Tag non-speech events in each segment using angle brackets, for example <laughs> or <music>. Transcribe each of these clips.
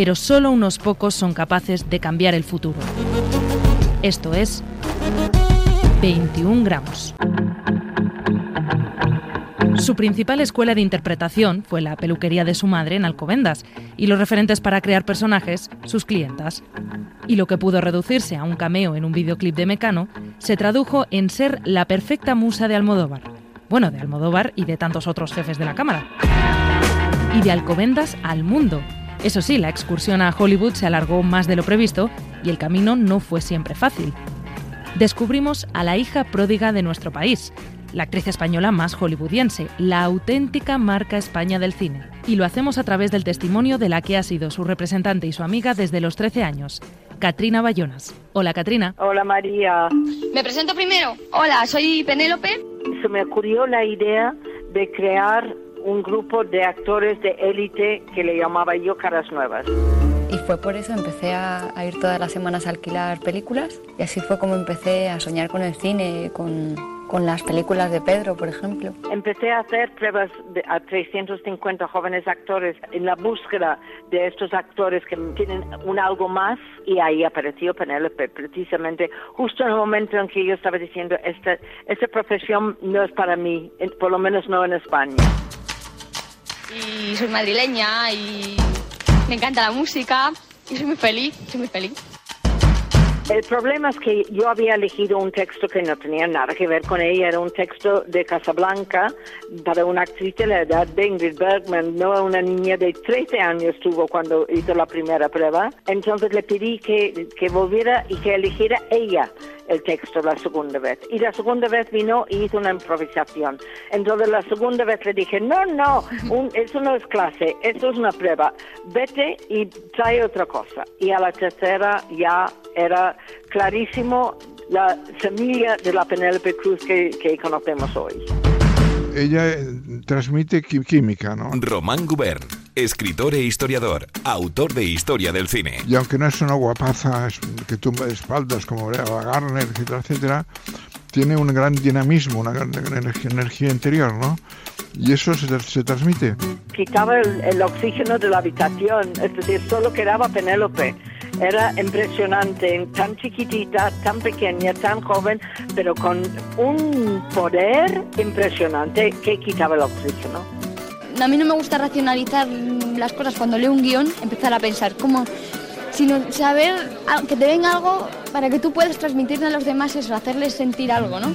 pero solo unos pocos son capaces de cambiar el futuro. Esto es 21 gramos. Su principal escuela de interpretación fue la peluquería de su madre en Alcobendas y los referentes para crear personajes, sus clientas. Y lo que pudo reducirse a un cameo en un videoclip de Mecano se tradujo en ser la perfecta musa de Almodóvar. Bueno, de Almodóvar y de tantos otros jefes de la cámara. Y de Alcobendas al mundo. Eso sí, la excursión a Hollywood se alargó más de lo previsto y el camino no fue siempre fácil. Descubrimos a la hija pródiga de nuestro país, la actriz española más hollywoodiense, la auténtica marca España del cine. Y lo hacemos a través del testimonio de la que ha sido su representante y su amiga desde los 13 años, Katrina Bayonas. Hola, Katrina. Hola, María. Me presento primero. Hola, soy Penélope. Se me ocurrió la idea de crear un grupo de actores de élite que le llamaba yo Caras Nuevas. Y fue por eso empecé a, a, ir todas las semanas a alquilar películas y así fue como empecé a soñar con el cine, con, con las películas de Pedro, por ejemplo. Empecé a hacer pruebas de, a 350 jóvenes actores en la búsqueda de estos actores que tienen un algo más y ahí apareció Penélope, precisamente justo en el momento en que yo estaba diciendo, esta, esta profesión no es para mí, por lo menos no en España. Y soy madrileña y me encanta la música y soy muy feliz, soy muy feliz. El problema es que yo había elegido un texto que no tenía nada que ver con ella, era un texto de Casablanca para una actriz de la edad de Ingrid Bergman, no una niña de 13 años tuvo cuando hizo la primera prueba. Entonces le pedí que, que volviera y que eligiera ella el texto la segunda vez. Y la segunda vez vino y hizo una improvisación. Entonces la segunda vez le dije, no, no, un, eso no es clase, eso es una prueba. Vete y trae otra cosa. Y a la tercera ya era clarísimo la semilla de la Penélope Cruz que, que conocemos hoy. Ella eh, transmite química, ¿no? Román Gubern, escritor e historiador, autor de Historia del Cine. Y aunque no es una guapaza que tumba de espaldas como Eva Garner, etcétera, etcétera, tiene un gran dinamismo, una gran energía, energía interior, ¿no? Y eso se, se transmite. Quitaba el, el oxígeno de la habitación, es decir, solo quedaba Penélope. Era impresionante, tan chiquitita, tan pequeña, tan joven, pero con un poder impresionante que quitaba el oxígeno. A mí no me gusta racionalizar las cosas cuando leo un guion, empezar a pensar cómo, sino saber que te venga algo para que tú puedas transmitirle a los demás eso, hacerles sentir algo, ¿no?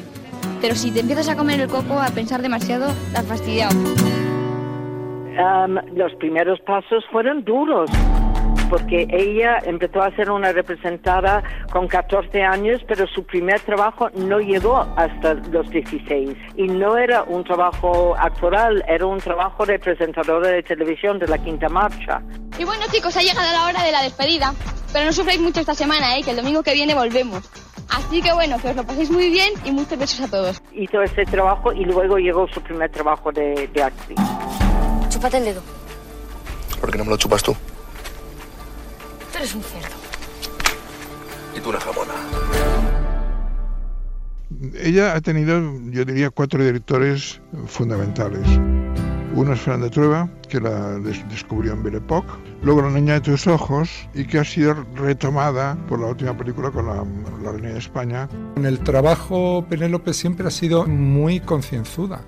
Pero si te empiezas a comer el coco, a pensar demasiado, te has fastidiado. Los primeros pasos fueron duros porque ella empezó a ser una representada con 14 años, pero su primer trabajo no llegó hasta los 16. Y no era un trabajo actoral, era un trabajo de presentadora de televisión de la Quinta Marcha. Y bueno chicos, ha llegado la hora de la despedida, pero no sufráis mucho esta semana, ¿eh? que el domingo que viene volvemos. Así que bueno, que os lo paséis muy bien y muchos besos a todos. Hizo ese trabajo y luego llegó su primer trabajo de, de actriz. Chúpate el dedo. ¿Por qué no me lo chupas tú? Tú eres un cerdo. Y tú una jamona. Ella ha tenido, yo diría, cuatro directores fundamentales. Uno es Fernanda Trueba, que la des descubrió en Belle Époque. Luego La Niña de tus Ojos, y que ha sido retomada por la última película con la, la Reina de España. En el trabajo, Penélope siempre ha sido muy concienzuda.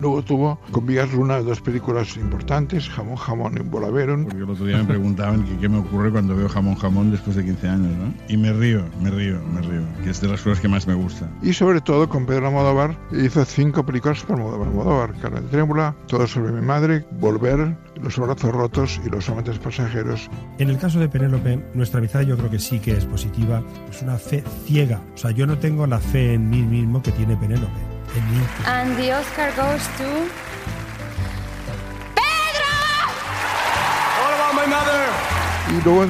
Luego tuvo con Villas Luna dos películas importantes, Jamón Jamón y Volaveron. Porque el otro día me preguntaban que qué me ocurre cuando veo Jamón Jamón después de 15 años, ¿no? Y me río, me río, me río, que es de las cosas que más me gusta. Y sobre todo con Pedro Almodóvar hizo cinco películas para Almodóvar, Carne de Trémula, Todo sobre mi madre, Volver, Los brazos rotos y Los amantes pasajeros. En el caso de Penélope, nuestra amistad yo creo que sí que es positiva, es una fe ciega. O sea, yo no tengo la fe en mí mismo que tiene Penélope. And the Oscar goes to... ¡Pedro! All about my mother! Y luego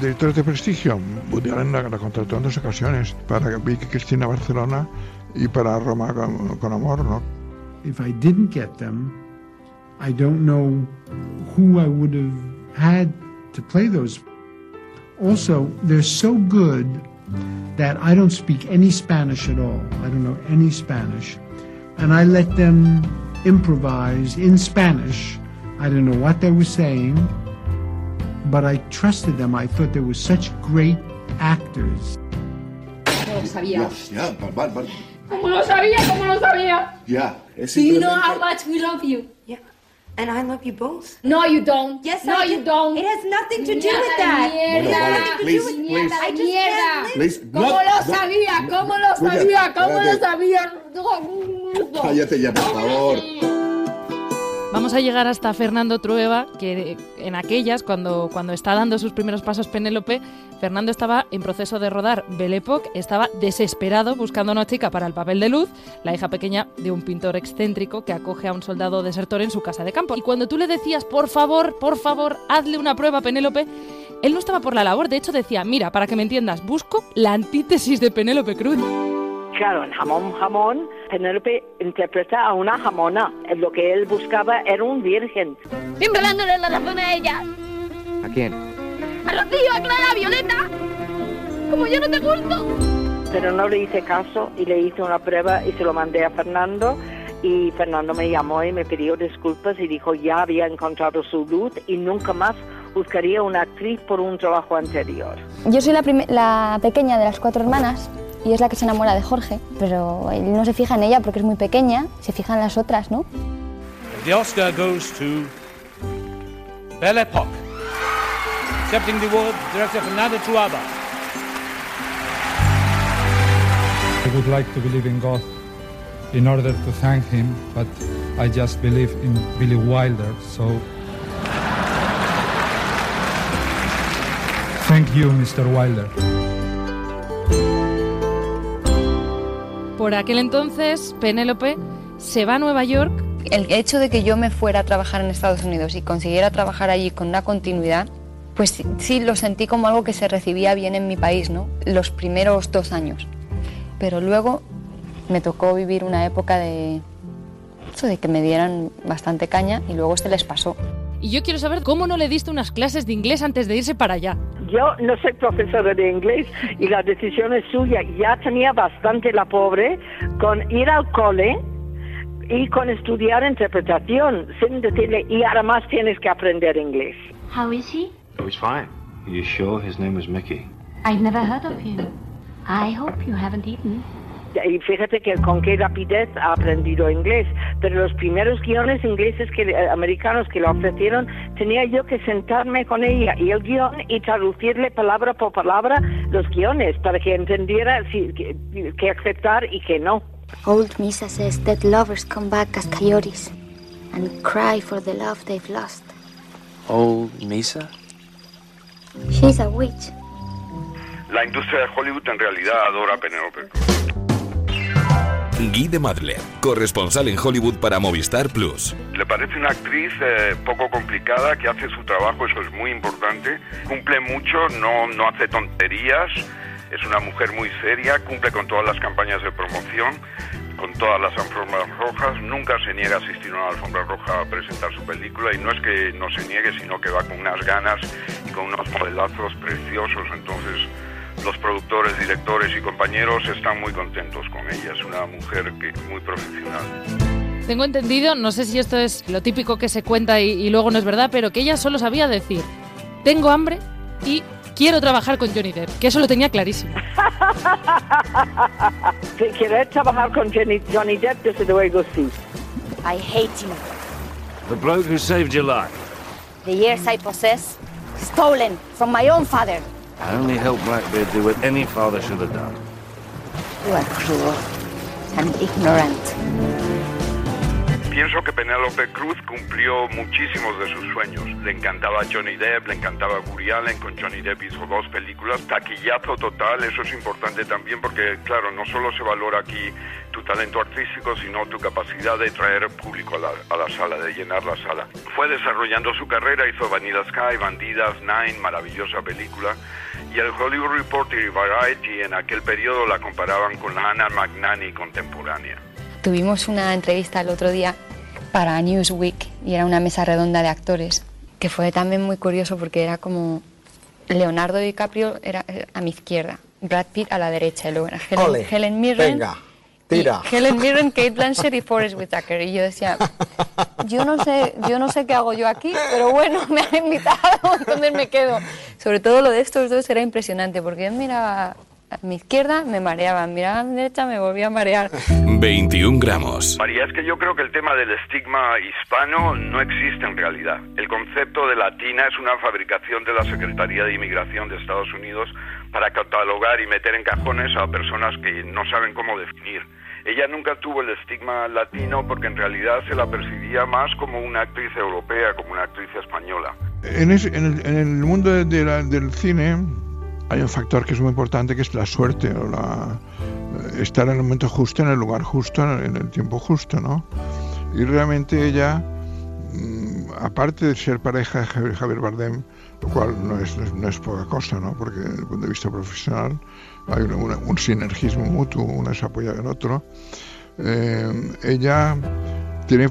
directores de prestigio. Woody Allen la, la contrató en dos ocasiones para Vicky Cristina Barcelona y para Roma con, con Amor, ¿no? If I didn't get them, I don't know who I would have had to play those. Also, they're so good that I don't speak any Spanish at all. I don't know any Spanish. And I let them improvise in Spanish. I don't know what they were saying, but I trusted them. I thought they were such great actors. No lo sabía. Ya, bar, bar. ¿Cómo lo sabía? ¿Cómo lo sabía? Ya, es Do you know how much we love you? And I love you both. No, you don't. Yes, no, I you do. don't. It has nothing to do Mierda with that. Mierda, Bueno, vale, de please, mierda, please. de I just mierda. can't Please, ¿Cómo no, lo no. sabía? ¿Cómo lo sabía? ¿Cómo lo sabía? No. Cállate ya, por favor. Vamos a llegar hasta Fernando Trueba, que en aquellas, cuando, cuando está dando sus primeros pasos Penélope, Fernando estaba en proceso de rodar Belle Époque, estaba desesperado buscando una chica para el papel de Luz, la hija pequeña de un pintor excéntrico que acoge a un soldado desertor en su casa de campo. Y cuando tú le decías, por favor, por favor, hazle una prueba Penélope, él no estaba por la labor, de hecho decía, mira, para que me entiendas, busco la antítesis de Penélope Cruz. Claro, en Jamón Jamón, Penélope interpreta a una jamona. Lo que él buscaba era un virgen. Siempre dándole la razón a ella. ¿A quién? A Rocío, a Clara, a Violeta. Como yo no te gusto. Pero no le hice caso y le hice una prueba y se lo mandé a Fernando. Y Fernando me llamó y me pidió disculpas y dijo ya había encontrado su luz y nunca más buscaría una actriz por un trabajo anterior. Yo soy la, la pequeña de las cuatro hermanas y es la que se enamora de Jorge, pero él no se fija en ella porque es muy pequeña, se fija en las otras, ¿no? The Oscar goes to Belle Époque. Accepting the award, director Fernando Truaba. I would like to believe in God in order to thank him, but I just believe in Billy Wilder, so. Thank you, Mr. Wilder. Por aquel entonces, Penélope se va a Nueva York El hecho de que yo me fuera a trabajar en Estados Unidos y consiguiera trabajar allí con una continuidad, pues sí, lo sentí como algo que se recibía bien en mi país, ¿no? Los primeros dos años. Pero luego me tocó vivir una época de de que me dieran bastante caña y luego se les pasó. Y yo quiero saber cómo no le diste unas clases de inglés antes de irse para allá. Yo no soy profesora de inglés y la decisión es suya. Ya tenía bastante la pobre con ir al cole y con estudiar interpretación, sin decirle, y además tienes que aprender inglés. How is he? Oh, he's fine. You sure his name was Mickey? I've never heard of him. I hope you haven't eaten. Y fíjate que con qué rapidez ha aprendido inglés. Pero los primeros guiones ingleses que eh, americanos que le ofrecieron, tenía yo que sentarme con ella y el guion y traducirle palabra por palabra los guiones para que entendiera si, que, que aceptar y que no. Old Misa says that lovers come back as coyotes and cry for the love they've lost. Old Misa? She's a witch. La industria de Hollywood en realidad adora a Penélope. Guy de Madler, corresponsal en Hollywood para Movistar Plus. Le parece una actriz eh, poco complicada que hace su trabajo, eso es muy importante. Cumple mucho, no, no hace tonterías. Es una mujer muy seria, cumple con todas las campañas de promoción, con todas las alfombras rojas. Nunca se niega a asistir a una alfombra roja a presentar su película y no es que no se niegue, sino que va con unas ganas y con unos modelazos preciosos. Entonces, los productores, directores y compañeros están muy contentos con ella. Es una mujer que, muy profesional. Tengo entendido, no sé si esto es lo típico que se cuenta y, y luego no es verdad, pero que ella solo sabía decir, tengo hambre y quiero trabajar con Johnny Depp, que eso lo tenía clarísimo. <laughs> Si quieres trabajar con Johnny, Johnny Depp, desde luego sí. I hate him. The bloke who saved your life. The years I possess, stolen from my own father. I only helped Blackbeard do what any father should have done. You are cruel and ignorant. Pienso que Penélope Cruz cumplió muchísimos de sus sueños. Le encantaba Johnny Depp, le encantaba Woody Allen, con Johnny Depp hizo dos películas. Taquillazo total, eso es importante también porque, claro, no solo se valora aquí tu talento artístico, sino tu capacidad de traer público a la, a la sala, de llenar la sala. Fue desarrollando su carrera, hizo Vanilla Sky, Bandidas, Nine, maravillosa película, y el Hollywood Reporter y Variety en aquel periodo la comparaban con la Anna Magnani contemporánea. Tuvimos una entrevista el otro día para Newsweek y era una mesa redonda de actores, que fue también muy curioso porque era como Leonardo DiCaprio era eh, a mi izquierda, Brad Pitt a la derecha, y luego era Helen, Ole, Helen Mirren. venga, tira. Helen Mirren, Kate Blanchett y Forrest Whitaker. Y yo decía, yo no sé, yo no sé qué hago yo aquí, pero bueno, me han invitado, <laughs> entonces me quedo. Sobre todo lo de estos dos era impresionante, porque yo miraba a mi izquierda, me mareaba, miraba a mi derecha, me volvía a marear. <laughs> 21 gramos. María, es que yo creo que el tema del estigma hispano no existe en realidad. El concepto de latina es una fabricación de la Secretaría de Inmigración de Estados Unidos para catalogar y meter en cajones a personas que no saben cómo definir. Ella nunca tuvo el estigma latino porque en realidad se la percibía más como una actriz europea, como una actriz española. En, ese- en el, en el mundo de la- del cine hay un factor que es muy importante que es la suerte o la, estar en el momento justo, en el lugar justo, en el tiempo justo, ¿no? Y realmente ella, mm, aparte de ser pareja de Javier, Bardem, lo cual no es, no es- poca cosa, ¿no? Porque desde el punto de vista profesional hay una- una- un sinergismo mutuo, uno se apoya al otro. Eh, ella tiene,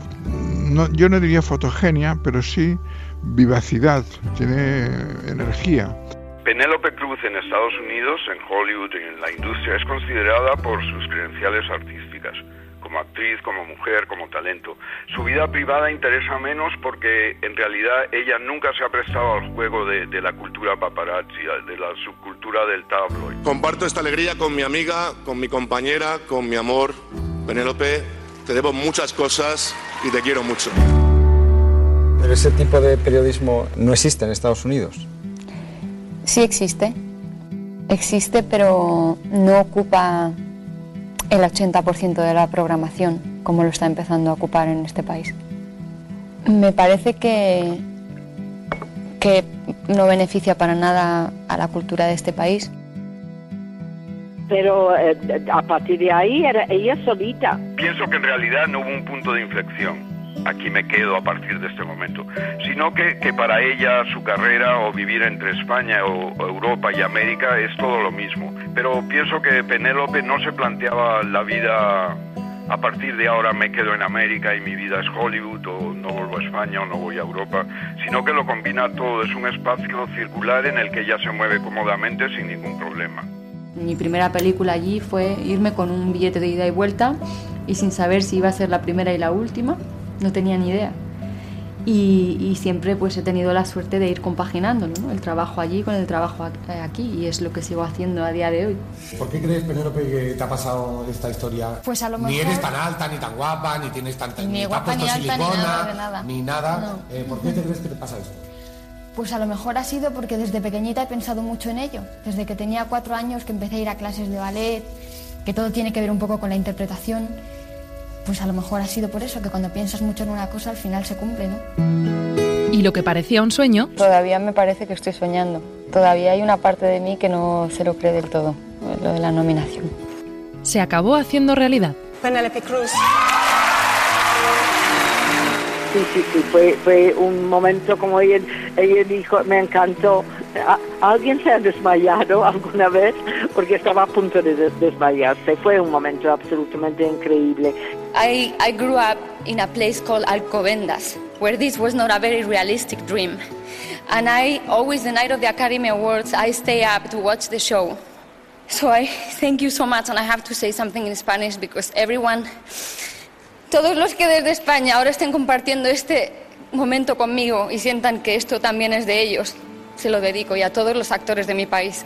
no- yo no diría fotogenia, pero sí vivacidad, tiene energía. Penélope Cruz en Estados Unidos, en Hollywood y en la industria es considerada por sus credenciales artísticas, como actriz, como mujer, como talento. Su vida privada interesa menos porque en realidad ella nunca se ha prestado al juego de, de la cultura paparazzi, de la subcultura del tabloid. Comparto esta alegría con mi amiga, con mi compañera, con mi amor. Penélope, te debo muchas cosas y te quiero mucho. Pero ese tipo de periodismo no existe en Estados Unidos. Sí existe, existe, pero no ocupa el 80% de la programación como lo está empezando a ocupar en este país. Me parece que, que no beneficia para nada a la cultura de este país. Pero eh, a partir de ahí era ella solita. Pienso que en realidad no hubo un punto de inflexión. Aquí me quedo a partir de este momento. Sino que, que para ella su carrera o vivir entre España o, o Europa y América es todo lo mismo. Pero pienso que Penélope no se planteaba la vida a partir de ahora me quedo en América y mi vida es Hollywood o no vuelvo a España o no voy a Europa, sino que lo combina todo. Es un espacio circular en el que ella se mueve cómodamente sin ningún problema. Mi primera película allí fue irme con un billete de ida y vuelta y sin saber si iba a ser la primera y la última, no tenía ni idea. Y, y siempre pues he tenido la suerte de ir compaginándolo, ¿no? el trabajo allí con el trabajo eh, aquí y es lo que sigo haciendo a día de hoy. ¿Por qué crees, Penélope, que te ha pasado esta historia? Pues a lo Ni mejor- eres tan alta, ni tan guapa, ni tienes tanta... Ni ha guapa, ni alta, ni silicona, nada de nada. ni nada. No. Eh, ¿Por qué te crees que te pasa esto? Pues a lo mejor ha sido porque desde pequeñita he pensado mucho en ello. Desde que tenía cuatro años que empecé a ir a clases de ballet, que todo tiene que ver un poco con la interpretación, pues a lo mejor ha sido por eso, que cuando piensas mucho en una cosa al final se cumple, ¿no? Y lo que parecía un sueño, Todavía me parece que estoy soñando. Todavía hay una parte de mí que no se lo cree del todo, lo de la nominación. se acabó haciendo realidad. Penélope Cruz. Sí, sí, sí, fue, fue un momento como ella, ella dijo, me encantó. ¿A- ¿Alguien se ha desmayado <laughs> alguna vez? Porque estaba a punto de des- desmayarse. Fue un momento absolutamente increíble. I, I grew up in a place called Alcobendas, where this was not a very realistic dream. And I always, the night of the Academy Awards, I stay up to watch the show. So I thank you so much, and I have to say something in Spanish because everyone, todos los que desde España ahora estén compartiendo este momento conmigo y sientan que esto también es de ellos, se lo dedico y a todos los actores de mi país.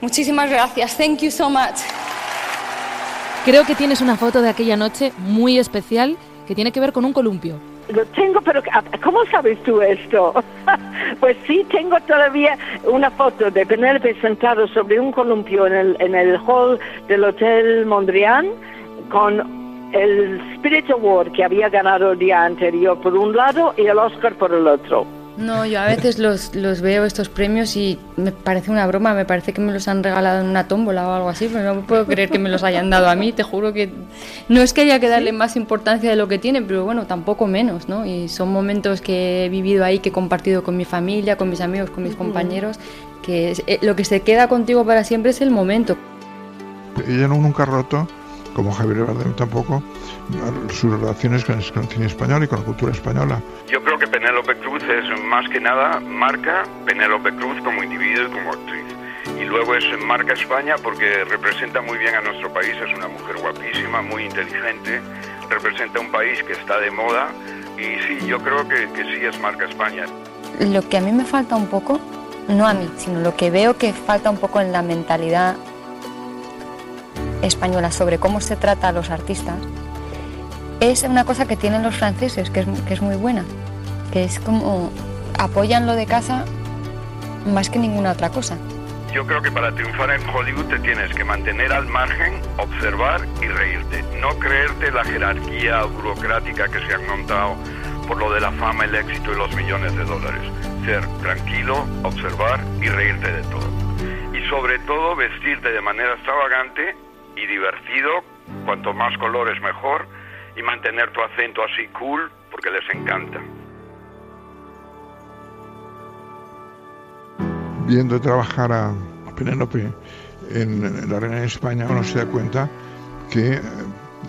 Muchísimas gracias. Thank you so much. Creo que tienes una foto de aquella noche muy especial que tiene que ver con un columpio. Lo tengo, pero ¿cómo sabes tú esto? <laughs> pues sí, tengo todavía una foto de Penélope sentado sobre un columpio en el, en el hall del Hotel Mondrian con el Spirit Award que había ganado el día anterior por un lado y el Oscar por el otro. No, yo a veces los, los veo estos premios y me parece una broma, me parece que me los han regalado en una tómbola o algo así, pero no puedo creer que me los hayan dado a mí, te juro que no es que haya que darle más importancia de lo que tiene, pero bueno, tampoco menos, ¿no? Y son momentos que he vivido ahí, que he compartido con mi familia, con mis amigos, con mis compañeros, que es- eh, lo que se queda contigo para siempre es el momento. Ella no- nunca ha roto, como Javier Bardem tampoco, sus relaciones con el, con el cine español y con la cultura española. Yo creo que Penélope Cruz es más que nada marca Penélope Cruz como individuo y como actriz. Y luego es marca España porque representa muy bien a nuestro país, es una mujer guapísima, muy inteligente, representa un país que está de moda y sí, yo creo que, que sí es marca España. Lo que a mí me falta un poco, no a mí, sino lo que veo que falta un poco en la mentalidad española sobre cómo se trata a los artistas, es una cosa que tienen los franceses, que es, que es muy buena, que es como apoyan lo de casa más que ninguna otra cosa. Yo creo que para triunfar en Hollywood te tienes que mantener al margen, observar y reírte. No creerte la jerarquía burocrática que se han montado por lo de la fama, el éxito y los millones de dólares. Ser tranquilo, observar y reírte de todo. Y sobre todo vestirte de manera extravagante y divertido, cuanto más colores mejor, y mantener tu acento así cool porque les encanta. Viendo trabajar a Penélope en, la Reina de España, uno se da cuenta que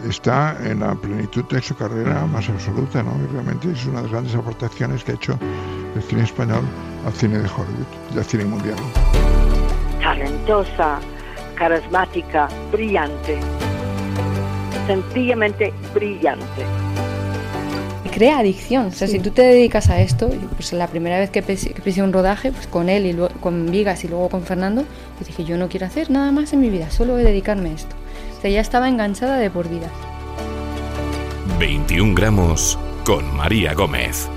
está en la plenitud de su carrera más absoluta, ¿no? Y realmente es una de las grandes aportaciones que ha hecho el cine español al cine de Hollywood y al cine mundial. Talentosa, carismática, brillante. Sencillamente brillante. crea adicción. O sea, si tú te dedicas a esto, pues la primera vez que pis- que pisé un rodaje, pues con él y luego, con Vigas y luego con Fernando, pues dije, yo no quiero hacer nada más en mi vida, solo voy a dedicarme a esto. O sea, ya estaba enganchada de por vida. 21 gramos con María Gómez.